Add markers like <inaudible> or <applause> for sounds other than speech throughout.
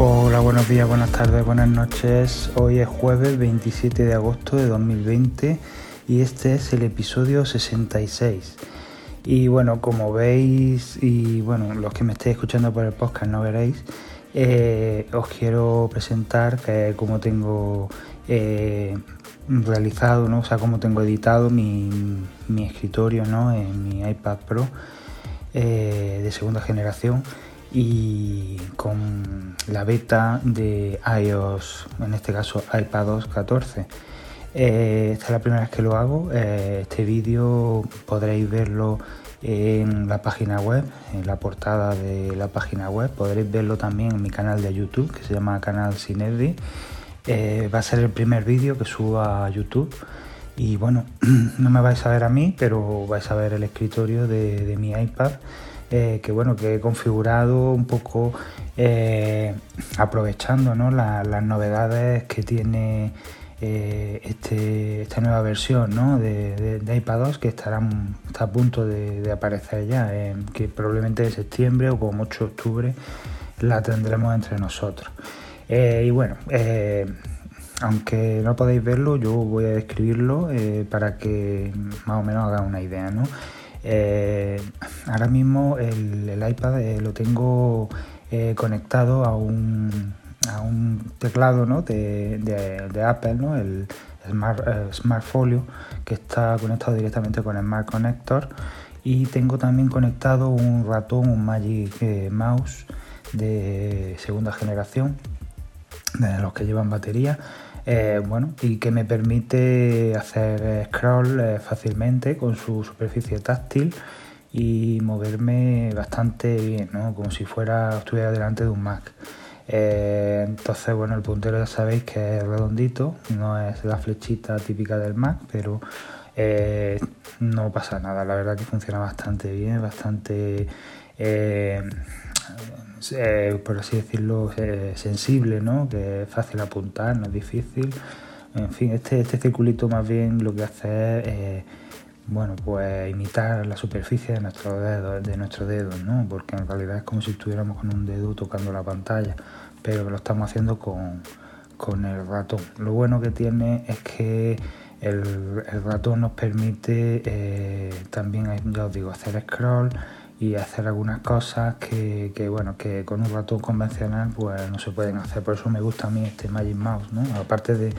Hola, buenos días, buenas tardes, buenas noches. Hoy es jueves 27 de agosto de 2020 y este es el episodio 66. Y bueno, como veis, y bueno, los que me estéis escuchando por el podcast no veréis, eh, os quiero presentar que como tengo eh, realizado, ¿no? o sea, como tengo editado mi, escritorio ¿no? en mi iPad Pro eh, de segunda generación y con la beta de iOS, en este caso iPadOS 14. Eh, esta es la primera vez que lo hago. Eh, este vídeo podréis verlo en la página web, en la portada de la página web. Podréis verlo también en mi canal de YouTube que se llama Canal Sinerdi. Eh, va a ser el primer vídeo que subo a YouTube. Y bueno, <clears throat> no me vais a ver a mí, pero vais a ver el escritorio de mi iPad eh, que bueno, que he configurado un poco eh, aprovechando las novedades que tiene eh, este, esta nueva versión de, de, iPadOS que estará, está a punto de, aparecer ya, que probablemente en septiembre o como 8 de octubre la tendremos entre nosotros. y bueno, aunque no podéis verlo, yo voy a describirlo para que más o menos haga una idea. ¿no? Eh, ahora mismo el, iPad eh, lo tengo eh, conectado a un, a un teclado de, Apple, ¿no? el Smart, Smart Folio, que está conectado directamente con el Smart Connector. Y tengo también conectado un ratón, un Magic Mouse de segunda generación, de los que llevan batería eh, bueno, y que me permite hacer scroll eh, fácilmente con su superficie táctil y moverme bastante bien, ¿no? como si fuera estuviera delante de un Mac. Eh, entonces, bueno, el puntero ya sabéis que es redondito, no es la flechita típica del Mac, pero no pasa nada. La verdad que funciona bastante bien, bastante eh, por así decirlo, eh, sensible, ¿no? que es fácil apuntar, no es difícil. En fin, este, este circulito más bien lo que hace es eh, bueno, pues imitar la superficie de nuestros dedos, de nuestro dedo, ¿no? porque en realidad es como si estuviéramos con un dedo tocando la pantalla, pero lo estamos haciendo con, el ratón. Lo bueno que tiene es que el, el ratón nos permite también, ya os digo, hacer scroll y hacer algunas cosas que, bueno que con un ratón convencional pues no se pueden hacer. Por eso me gusta a mí este Magic Mouse ¿no? aparte de,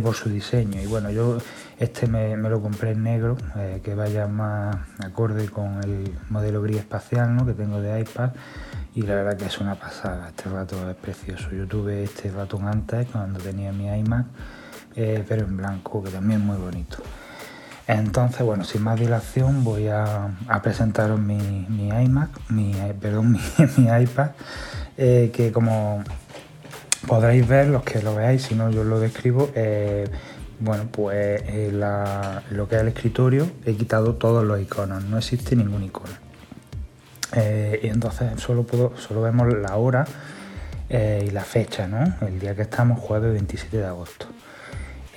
por su diseño. Y bueno yo este me, lo compré en negro eh, que vaya más acorde con el modelo gris espacial ¿no? que tengo de iPad. Y la verdad que es una pasada. Este ratón es precioso. Yo tuve este ratón antes cuando tenía mi iMac eh, pero en blanco que también es muy bonito entonces, bueno, sin más dilación voy a, presentaros mi, iMac, mi, perdón, <laughs> mi, iPad, eh, que como podréis ver, los que lo veáis, si no yo lo describo, eh, bueno, pues eh, lo que es el escritorio he quitado todos los iconos, no existe ningún icono. y entonces solo, solo vemos la hora y la fecha, ¿no? El día que estamos, jueves 27 de agosto.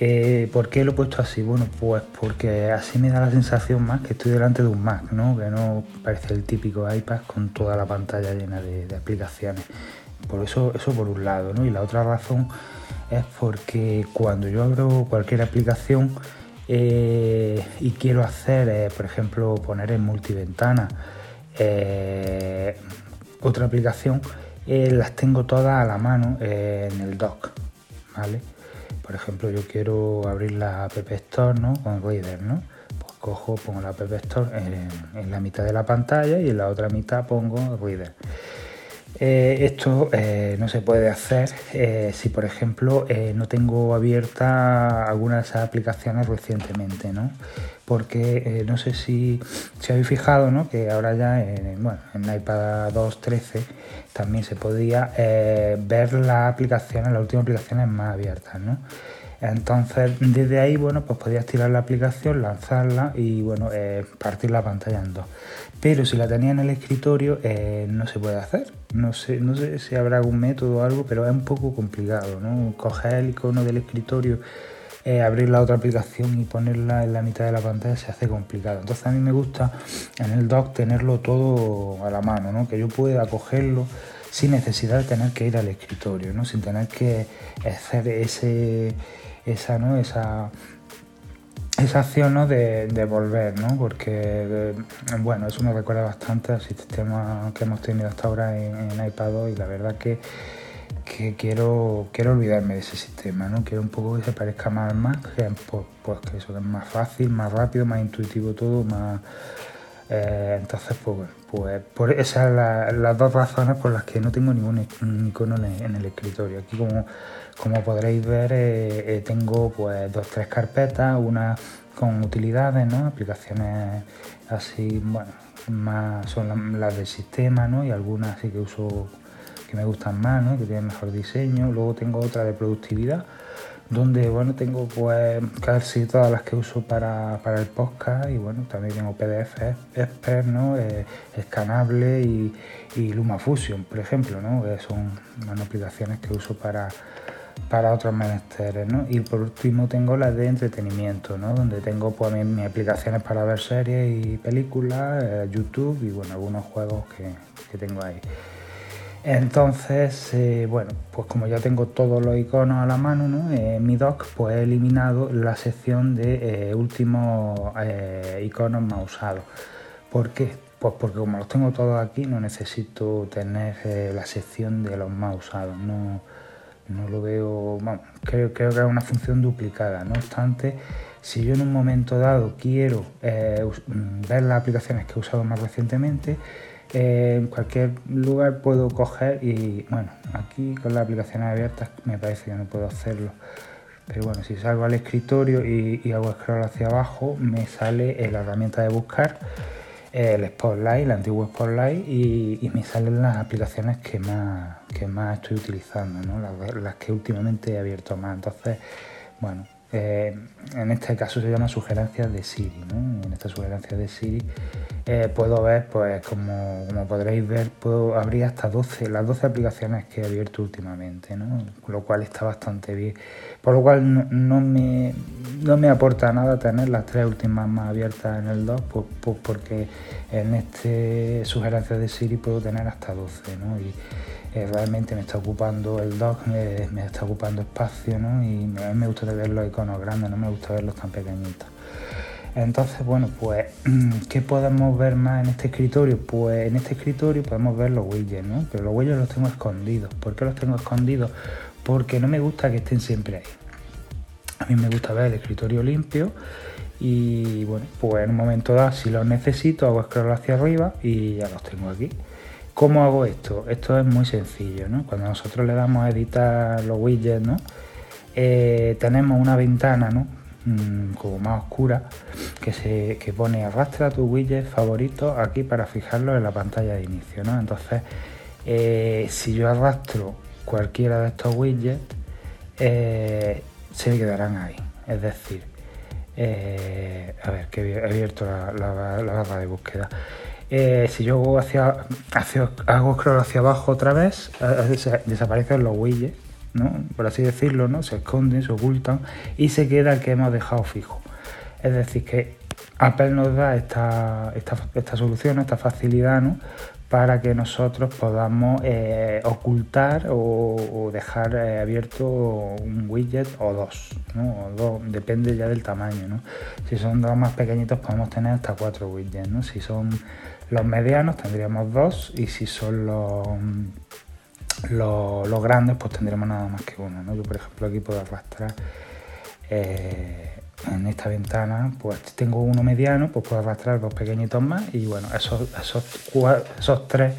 Eh, ¿Por qué lo he puesto así? Bueno, pues porque así me da la sensación más que estoy delante de un Mac, ¿no? Que no parece el típico iPad con toda la pantalla llena de, aplicaciones. Por eso, eso por un lado, ¿no? Y la otra razón es porque cuando yo abro cualquier aplicación eh, y quiero hacer, eh, por ejemplo, poner en multiventana otra aplicación, las tengo todas a la mano en el dock, ¿vale? Por ejemplo, yo quiero abrir la App Store ¿no? con Reader, ¿no? Pues cojo, pongo la App Store en, la mitad de la pantalla y en la otra mitad pongo Reader. Eh, esto eh, no se puede hacer eh, si, por ejemplo, no tengo abierta alguna de esas aplicaciones recientemente, ¿no? Porque no sé si, si habéis fijado, ¿no? Que ahora ya en, bueno, en iPad 2.13 también se podía ver las aplicaciones, las últimas aplicaciones más abiertas, ¿no? Entonces, desde ahí, bueno, pues podías tirar la aplicación, lanzarla y, bueno, partir la pantalla en dos. Pero si la tenía en el escritorio, eh, no se puede hacer. No sé, no sé si habrá algún método o algo, pero es un poco complicado, ¿no? Coger el icono del escritorio eh, abrir la otra aplicación y ponerla en la mitad de la pantalla se hace complicado. Entonces a mí me gusta en el dock tenerlo todo a la mano, ¿no? que yo pueda cogerlo sin necesidad de tener que ir al escritorio, ¿no? sin tener que hacer ese, esa, ¿no? esa, esa acción ¿no? de, volver, ¿no? porque eh, bueno, eso me recuerda bastante al sistema que hemos tenido hasta ahora en, en iPad y la verdad que que quiero, quiero olvidarme de ese sistema, ¿no? Quiero un poco que se parezca más al Mac, que, pues, pues, que eso es más fácil, más rápido, más intuitivo todo, más... Eh, entonces, pues pues por esas son las dos razones por las que no tengo ningún icono en, el escritorio. Aquí como, como podréis ver eh, eh, tengo pues dos tres carpetas, una con utilidades, ¿no? aplicaciones así, bueno, más son las del sistema ¿no? y algunas así que uso que me gustan más, ¿no? que tienen mejor diseño. Luego tengo otra de productividad, donde bueno, tengo pues casi todas las que uso para, el podcast y bueno, también tengo PDF Expert, ¿no? Eh, escanable y, y LumaFusion, por ejemplo, ¿no? que son aplicaciones que uso para, para otros menesteres, ¿no? Y por último tengo las de entretenimiento, ¿no? Donde tengo pues mis, aplicaciones para ver series y películas, eh, YouTube y bueno, algunos juegos que, que tengo ahí. Entonces, eh, bueno, pues como ya tengo todos los iconos a la mano, ¿no? en eh, mi doc, pues he eliminado la sección de últimos iconos más usados. ¿Por qué? Pues porque como los tengo todos aquí, no necesito tener la sección de los más usados. No, no lo veo, creo, creo que es una función duplicada. No obstante, si yo en un momento dado quiero ver las aplicaciones que he usado más recientemente, en cualquier lugar puedo coger y bueno, aquí con las aplicaciones abiertas me parece que no puedo hacerlo. Pero bueno, si salgo al escritorio y, hago scroll hacia abajo, me sale la herramienta de buscar, el Spotlight, el antiguo Spotlight, y, me salen las aplicaciones que más, que más estoy utilizando, ¿no? las, las que últimamente he abierto más. Entonces, bueno, eh, en este caso se llama sugerencias de Siri. ¿no? En esta sugerencia de Siri eh, puedo ver, pues como, podréis ver, puedo abrir hasta 12, las 12 aplicaciones que he abierto últimamente, ¿no? lo cual está bastante bien. Por lo cual no, me, no me aporta nada tener las tres últimas más abiertas en el 2, pues, pues porque en este sugerencia de Siri puedo tener hasta 12. ¿no? Y, eh, realmente me está ocupando el dock, me, está ocupando espacio, ¿no? Y mí me gusta ver los iconos grandes, no me gusta verlos tan pequeñitos. Entonces, bueno, pues, <clears throat> ¿qué podemos ver más en este escritorio? Pues en este escritorio podemos ver los widgets, ¿no? Pero los widgets los tengo escondidos. ¿Por qué los tengo escondidos? Porque no me gusta que estén siempre ahí. A mí me gusta ver el escritorio limpio y, bueno, pues en un momento dado, si los necesito, hago scroll hacia arriba y ya los tengo aquí. ¿Cómo hago esto? Esto es muy sencillo, ¿no? Cuando nosotros le damos a editar los widgets. Eh, tenemos una ventana, ¿no? Mm, como más oscura que se que pone arrastra tu widget favorito aquí para fijarlo en la pantalla de inicio, ¿no? Entonces, eh, si yo arrastro cualquiera de estos widgets, eh, se quedarán ahí. Es decir, a ver, que he abierto la barra de búsqueda. Eh, si yo hago hacia, hago scroll hacia abajo otra vez, eh, desaparecen los widgets, ¿no? por así decirlo, ¿no? se esconden, se ocultan y se queda el que hemos dejado fijo. Es decir, que Apple nos da esta, esta, solución, esta facilidad ¿no? para que nosotros podamos eh, ocultar o, dejar abierto un widget o dos, ¿no? o dos, depende ya del tamaño. ¿no? Si son dos más pequeñitos podemos tener hasta cuatro widgets. ¿no? Si son los medianos tendríamos dos y si son los, los, grandes pues tendremos nada más que uno. ¿no? Yo por ejemplo aquí puedo arrastrar eh, en esta ventana pues tengo uno mediano, pues puedo arrastrar dos pequeñitos más y bueno, esos, esos, esos tres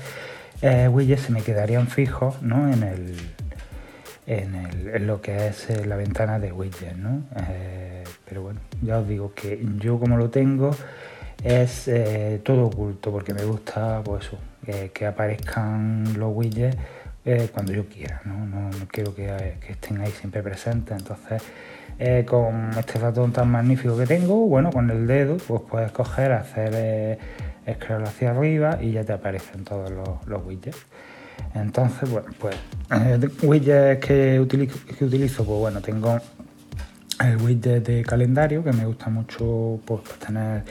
eh, widgets se me quedarían fijos ¿no? en, el, en, el, en lo que es eh, la ventana de widgets. ¿no? pero bueno, ya os digo que yo como lo tengo es eh, todo oculto porque me gusta pues que aparezcan los widgets eh, cuando yo quiera, ¿no? No, quiero que, estén ahí siempre presentes. Entonces, eh, con este ratón tan magnífico que tengo, bueno, con el dedo, pues puedes coger, hacer scroll hacia arriba y ya te aparecen todos los, widgets. Entonces, bueno, pues widgets que utilizo, que utilizo, pues bueno, tengo el widget de calendario, que me gusta mucho pues, pues tener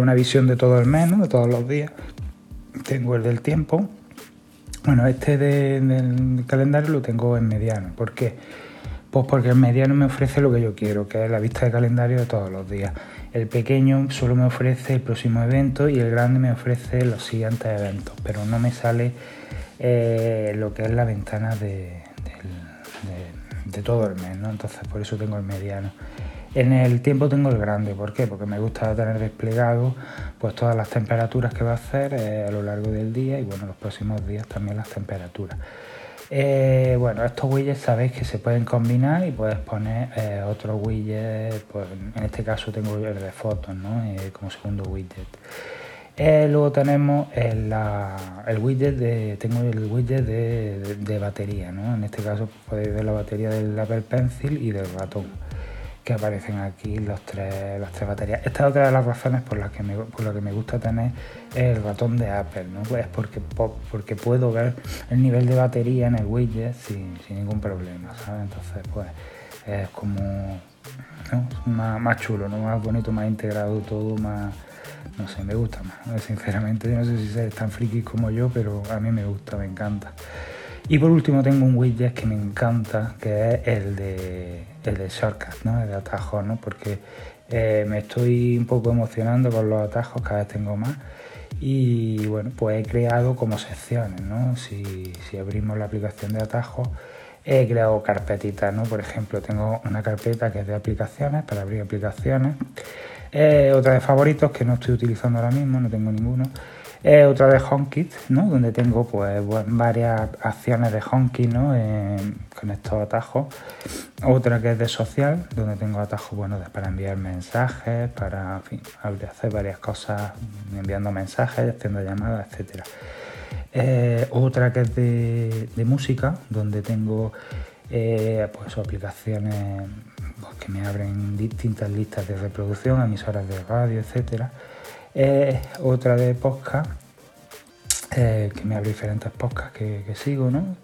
una visión de todo el mes, de todos los días. Tengo el del tiempo, Bueno, este del calendario lo tengo en mediano. ¿Por qué? Pues porque el mediano me ofrece lo que yo quiero, que es la vista de calendario de todos los días. El pequeño solo me ofrece el próximo evento y el grande me ofrece los siguientes eventos, pero no me sale eh, lo que es la ventana de, de, todo el mes, ¿no? Entonces por eso tengo el mediano. En el tiempo tengo el grande, ¿por qué? Porque me gusta tener desplegado pues todas las temperaturas que va a hacer eh, a lo largo del día y bueno, los próximos días también las temperaturas. Eh, bueno, estos widgets sabéis que se pueden combinar y puedes poner eh, otros widgets, pues en este caso tengo el de fotos, ¿no? como segundo widget. Luego tenemos el, widget de, tengo el widget de, batería, ¿no? En este caso podéis ver la batería del Apple Pencil y del ratón que aparecen aquí los tres, las tres baterías. Esta es otra de las razones por las que me, por que me gusta tener el ratón de Apple, ¿no? Pues porque, porque puedo ver el nivel de batería en el widget sin, ningún problema, ¿sabes? Entonces, pues es como más, chulo, ¿no? Más bonito, más integrado todo, más no sé, me gusta más. Sinceramente, yo no sé si es tan friki como yo, pero a mí me gusta, me encanta. Y por último tengo un widget que me encanta, que es el de, el de shortcut, ¿no? el de atajos, ¿no? porque eh, me estoy un poco emocionando con los atajos, cada vez tengo más. Y bueno, pues he creado como secciones, ¿no? Si, si abrimos la aplicación de atajos, he creado carpetitas, ¿no? Por ejemplo, tengo una carpeta que es de aplicaciones, para abrir aplicaciones. Eh, otra de favoritos que no estoy utilizando ahora mismo, no tengo ninguno. Otra de HomeKit, ¿no? donde tengo pues varias acciones de HomeKit ¿no? con estos atajos. Otra que es de social, donde tengo atajos bueno, para enviar mensajes, para hacer varias cosas, enviando mensajes, haciendo llamadas, etc. Eh, otra que es de, música, donde tengo eh, pues, aplicaciones que me abren distintas listas de reproducción, emisoras de radio, etcétera otra de podcast, eh, que me abre diferentes podcasts que, sigo, ¿no?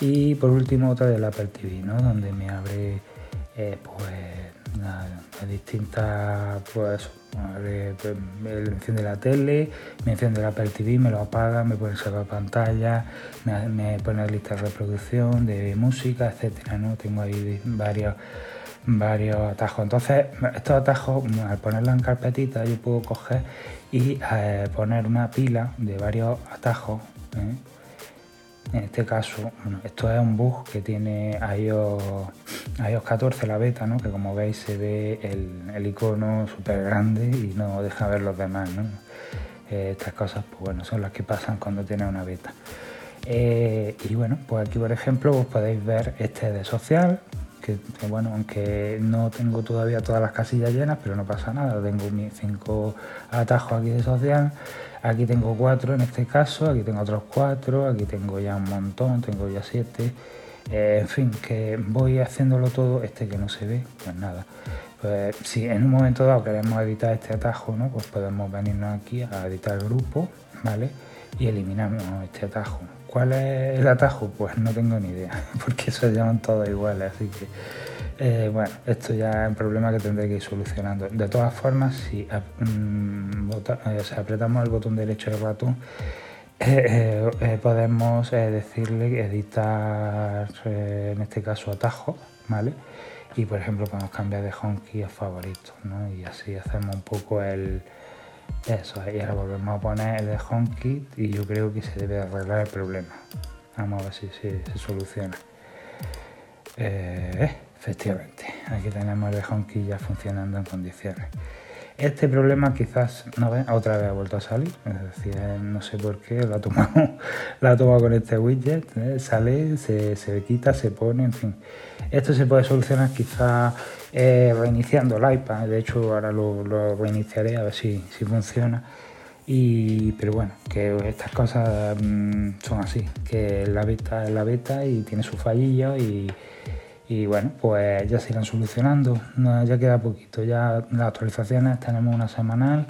Y por último otra del Apple TV, ¿no? Donde me abre eh, pues distintas pues me pues, enciende la tele, me enciende el Apple TV, me lo apaga, me pone salvar pantalla, me, me pone lista de reproducción de música, etcétera, ¿no? Tengo ahí varios varios atajos. Entonces, estos atajos, al ponerlos en carpetita, yo puedo coger y eh, poner una pila de varios atajos. ¿eh? En este caso, bueno, esto es un bug que tiene iOS, iOS 14, la beta, ¿no? que como veis se ve el, icono súper grande y no deja ver los demás. ¿no? Eh, estas cosas pues bueno, son las que pasan cuando tiene una beta. y bueno, pues aquí por ejemplo vos podéis ver este de social, bueno, aunque no tengo todavía todas las casillas llenas, pero no pasa nada, tengo mis cinco atajos aquí de social, aquí tengo cuatro en este caso, aquí tengo otros cuatro, aquí tengo ya un montón, tengo ya siete, eh, en fin, que voy haciéndolo todo, este que no se ve, pues nada. Pues si en un momento dado queremos editar este atajo, ¿no? Pues podemos venirnos aquí a editar grupo, ¿vale? Y eliminamos este atajo. ¿Cuál es el atajo? Pues no tengo ni idea, <laughs> porque se llaman todos iguales, así que eh, bueno, esto ya es un problema que tendré que ir solucionando. De todas formas, si mm, eh, apretamos el botón derecho del ratón, <laughs> eh, podemos decirle editar, en este caso, atajos, ¿vale? Y por ejemplo podemos cambiar de home a favorito, ¿no? Y así hacemos un poco el, eso, y ahora volvemos a poner el de HomeKit y yo creo que se debe arreglar el problema. Vamos a ver si, se soluciona. Eh, efectivamente, aquí tenemos el de HomeKit ya funcionando en condiciones. Este problema quizás no ve, otra vez ha vuelto a salir, es decir, no sé por qué la ha tomado, <laughs> la con este widget, ¿eh? sale, se, se, quita, se pone, en fin. Esto se puede solucionar quizás eh, reiniciando el iPad, de hecho ahora lo, reiniciaré a ver si, si, funciona. Y, pero bueno, que estas cosas mm, son así, que la beta es la beta y tiene su fallillo y, y bueno, pues ya se irán solucionando, ya queda poquito, ya las actualizaciones tenemos una semanal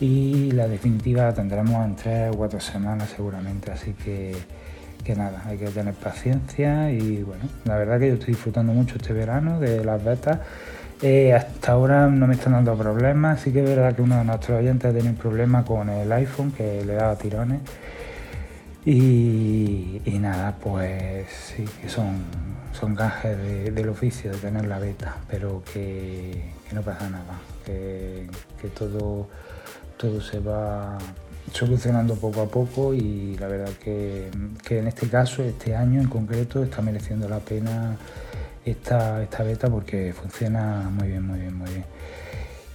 y la definitiva tendremos en tres o cuatro semanas seguramente, así que que nada, hay que tener paciencia y bueno, la verdad que yo estoy disfrutando mucho este verano de las betas. Eh, hasta ahora no me están dando problemas, sí que es verdad que uno de nuestros oyentes tenido un problema con el iPhone que le daba tirones. Y, nada, pues sí, que son, son gajes del oficio de tener la beta, pero que, no pasa nada, que, todo, todo se va solucionando poco a poco y la verdad que, en este caso, este año en concreto, está mereciendo la pena esta, esta beta porque funciona muy bien, muy bien, muy bien.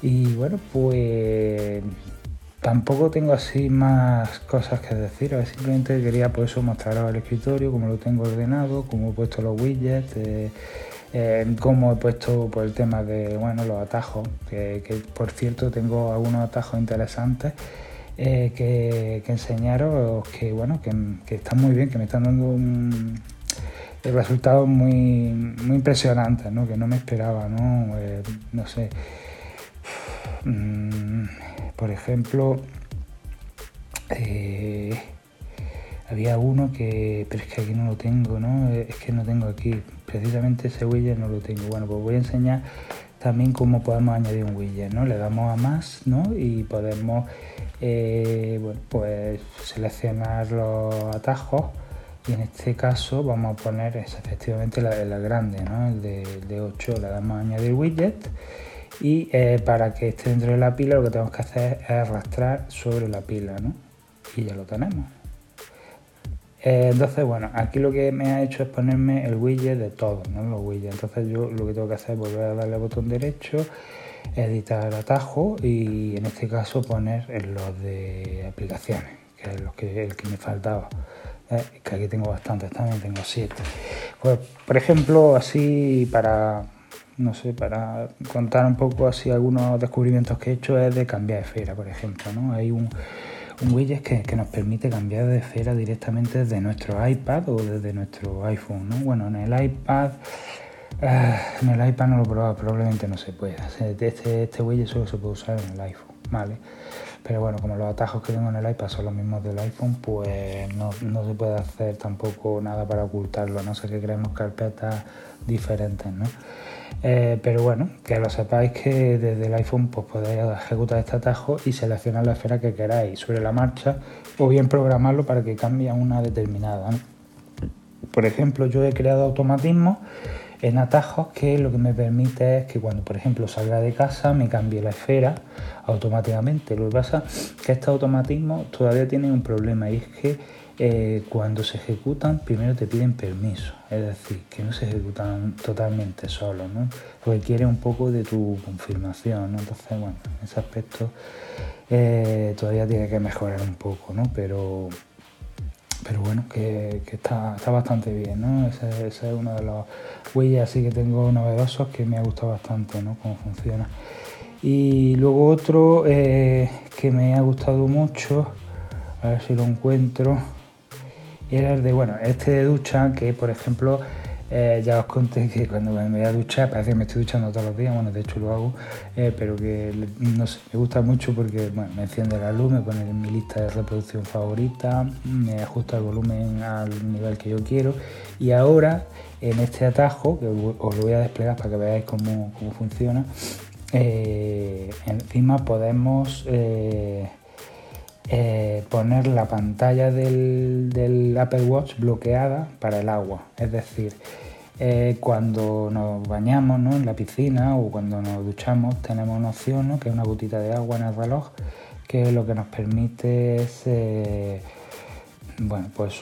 Y bueno, pues Tampoco tengo así más cosas que decir, simplemente quería por eso mostraros el escritorio, cómo lo tengo ordenado, cómo he puesto los widgets, eh, eh, cómo he puesto por el tema de bueno los atajos, que, por cierto tengo algunos atajos interesantes eh, que, enseñaros que bueno que, están muy bien, que me están dando un resultados muy, muy impresionantes, ¿no? que no me esperaba, no, no sé. Mm, por ejemplo, eh, había uno que, pero es que aquí no lo tengo, ¿no? Es que no tengo aquí, precisamente ese widget no lo tengo. Bueno, pues voy a enseñar también cómo podemos añadir un widget, ¿no? Le damos a más, ¿no? Y podemos, eh, bueno, pues seleccionar los atajos y en este caso vamos a poner efectivamente la, la grande, ¿no? El de, de 8, le damos a añadir widget y eh, para que esté dentro de la pila lo que tenemos que hacer es arrastrar sobre la pila ¿no? y ya lo tenemos eh, entonces bueno aquí lo que me ha hecho es ponerme el widget de todos ¿no? los widgets entonces yo lo que tengo que hacer es volver a darle al botón derecho editar atajo y en este caso poner en los de aplicaciones que es lo que, el que me faltaba eh, que aquí tengo bastantes también tengo siete pues por ejemplo así para no sé, para contar un poco así algunos descubrimientos que he hecho es de cambiar esfera, por ejemplo, ¿no? Hay un, un widget que, nos permite cambiar de esfera directamente desde nuestro iPad o desde nuestro iPhone, ¿no? Bueno, en el iPad... Eh, en el iPad no lo he probado, probablemente no se pueda. Este, este widget solo se puede usar en el iPhone, ¿vale? Pero bueno, como los atajos que tengo en el iPad son los mismos del iPhone, pues no, no se puede hacer tampoco nada para ocultarlo, no sé que creemos carpetas diferentes, ¿no? Eh, pero bueno, que lo sepáis que desde el iPhone pues podéis ejecutar este atajo y seleccionar la esfera que queráis sobre la marcha o bien programarlo para que cambie a una determinada. Por ejemplo, yo he creado automatismos en atajos que lo que me permite es que cuando por ejemplo salga de casa me cambie la esfera automáticamente. Lo que pasa es que estos automatismos todavía tienen un problema y es que eh, cuando se ejecutan primero te piden permiso, es decir, que no se ejecutan totalmente solos, ¿no? requiere un poco de tu confirmación, entonces bueno, en ese aspecto eh, todavía tiene que mejorar un poco, ¿no? pero, pero bueno, que, está, bastante bien, ¿no? ese, es uno de los huellas así que tengo novedosos que me ha gustado bastante, ¿no? Cómo funciona. Y luego otro eh, que me ha gustado mucho, a ver si lo encuentro, era el de, bueno, este de ducha, que por ejemplo, eh, ya os conté que cuando me voy a duchar, parece que me estoy duchando todos los días, bueno, de hecho lo hago, eh, pero que no sé, me gusta mucho porque bueno, me enciende la luz, me pone en mi lista de reproducción favorita, me ajusta el volumen al nivel que yo quiero. Y ahora en este atajo, que os lo voy a desplegar para que veáis cómo, funciona, eh, encima podemos poner la pantalla del, Apple Watch bloqueada para el agua. Es decir, eh, cuando nos bañamos en la piscina o cuando nos duchamos tenemos una opción que es una gotita de agua en el reloj que lo que nos permite es eh, bueno, pues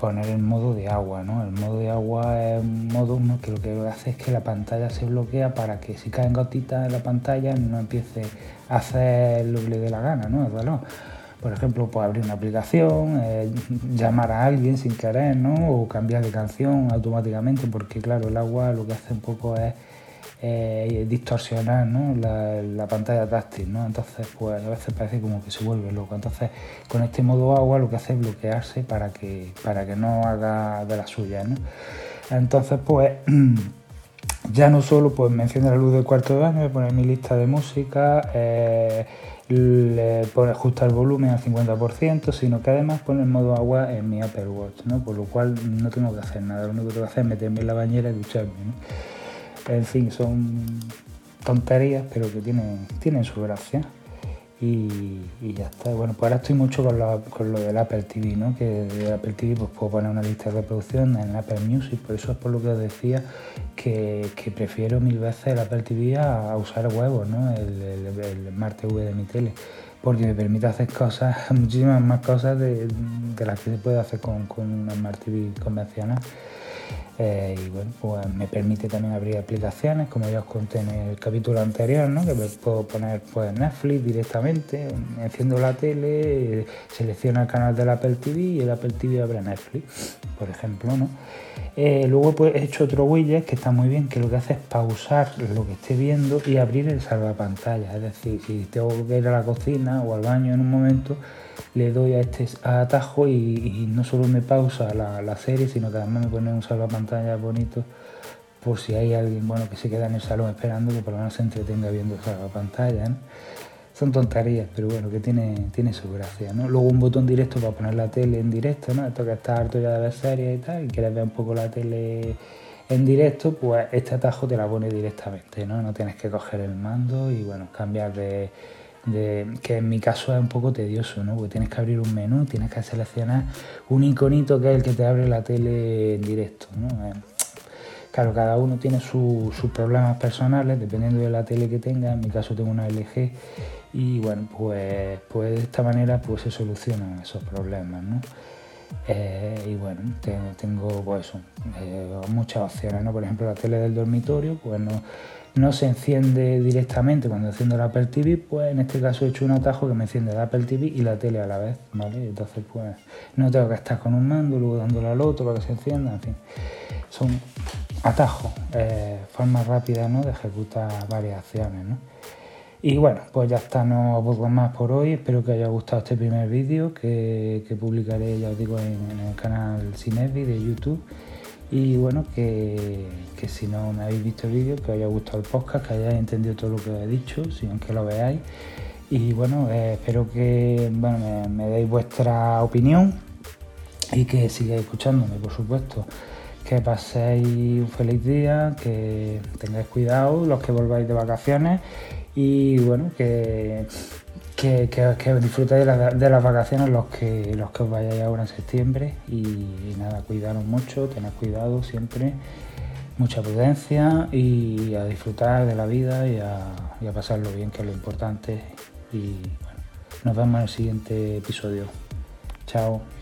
poner el modo de agua. ¿no? El modo de agua es un modo que lo que hace es que la pantalla se bloquea para que si caen gotitas en la pantalla no empiece hacer lo que le dé la gana, ¿no? Por ejemplo, pues abrir una aplicación, eh, llamar a alguien sin querer, ¿no? O cambiar de canción automáticamente, porque claro, el agua lo que hace un poco es eh, distorsionar ¿no? la, pantalla táctil, ¿no? Entonces, pues a veces parece como que se vuelve loco. Entonces, con este modo agua lo que hace es bloquearse para que, para que no haga de la suya, ¿no? Entonces, pues <clears throat> Ya no solo pues, me enciende la luz del cuarto de baño, me pone mi lista de música, eh, le pone el volumen al 50%, sino que además pone el modo agua en mi Apple Watch, ¿no? por lo cual no tengo que hacer nada, lo único que tengo que hacer es meterme en la bañera y ducharme. En fin, son tonterías, pero que tienen, tienen su gracia. Y, ya está. Bueno, pues ahora estoy mucho con lo, con lo del Apple TV, ¿no? Que de Apple TV pues puedo poner una lista de reproducción en Apple Music, por eso es por lo que os decía que, prefiero mil veces el Apple TV a, usar huevos, ¿no? El, el, Smart TV de mi tele, porque me permite hacer cosas, <laughs> muchísimas más cosas de, las que se puede hacer con, con una Smart TV convencional. Eh, y bueno, pues me permite también abrir aplicaciones, como ya os conté en el capítulo anterior, ¿no? que puedo poner pues, Netflix directamente, enciendo la tele, selecciono el canal del Apple TV y el Apple TV abre Netflix, por ejemplo. ¿no? Eh, luego pues, he hecho otro widget que está muy bien, que lo que hace es pausar lo que esté viendo y abrir el salvapantalla. Es decir, si tengo que ir a la cocina o al baño en un momento, le doy a este atajo y, no solo me pausa la, serie, sino que además me pone un salvapantalla bonito por si hay alguien bueno que se queda en el salón esperando que por lo menos se entretenga viendo el salvapantalla. Son tonterías, pero bueno, que tiene, tiene su gracia. ¿no? Luego un botón directo para poner la tele en directo, ¿no? Esto que está harto ya de ver series y tal, y quieres ver un poco la tele en directo, pues este atajo te la pone directamente, ¿no? No tienes que coger el mando y bueno, cambiar de que en mi caso es un poco tedioso, ¿no? Porque tienes que abrir un menú, tienes que seleccionar un iconito que es el que te abre la tele en directo, ¿no? Eh, claro, cada uno tiene sus problemas personales, dependiendo de la tele que tenga. En mi caso tengo una LG y bueno, pues, pues de esta manera pues se solucionan esos problemas, ¿no? Eh, y bueno, tengo pues eh, muchas opciones, ¿no? Por ejemplo, la tele del dormitorio, pues no no se enciende directamente cuando enciendo la Apple TV, pues en este caso he hecho un atajo que me enciende la Apple TV y la tele a la vez, ¿vale? Entonces pues no tengo que estar con un mando, luego dándole al otro para que se encienda, en fin. Son atajos, eh, formas rápidas ¿no? de ejecutar varias acciones, ¿no? Y bueno, pues ya está, no aburro más por hoy. Espero que haya gustado este primer vídeo que, publicaré, ya os digo, en, el canal Cinevi de YouTube. Y bueno, que, si no me habéis visto el vídeo, que os haya gustado el podcast, que hayáis entendido todo lo que os he dicho, si aunque lo veáis. Y bueno, eh, espero que me, me, deis vuestra opinión y que sigáis escuchándome, por supuesto. Que paséis un feliz día, que tengáis cuidado los que volváis de vacaciones y bueno, que que, que, disfrutéis de, las vacaciones los que, los que os vayáis ahora en septiembre y, nada, cuidaros mucho, tened cuidado siempre, mucha prudencia y a disfrutar de la vida y a, y a pasarlo bien, que es lo importante. Y bueno, nos vemos en el siguiente episodio. Chao.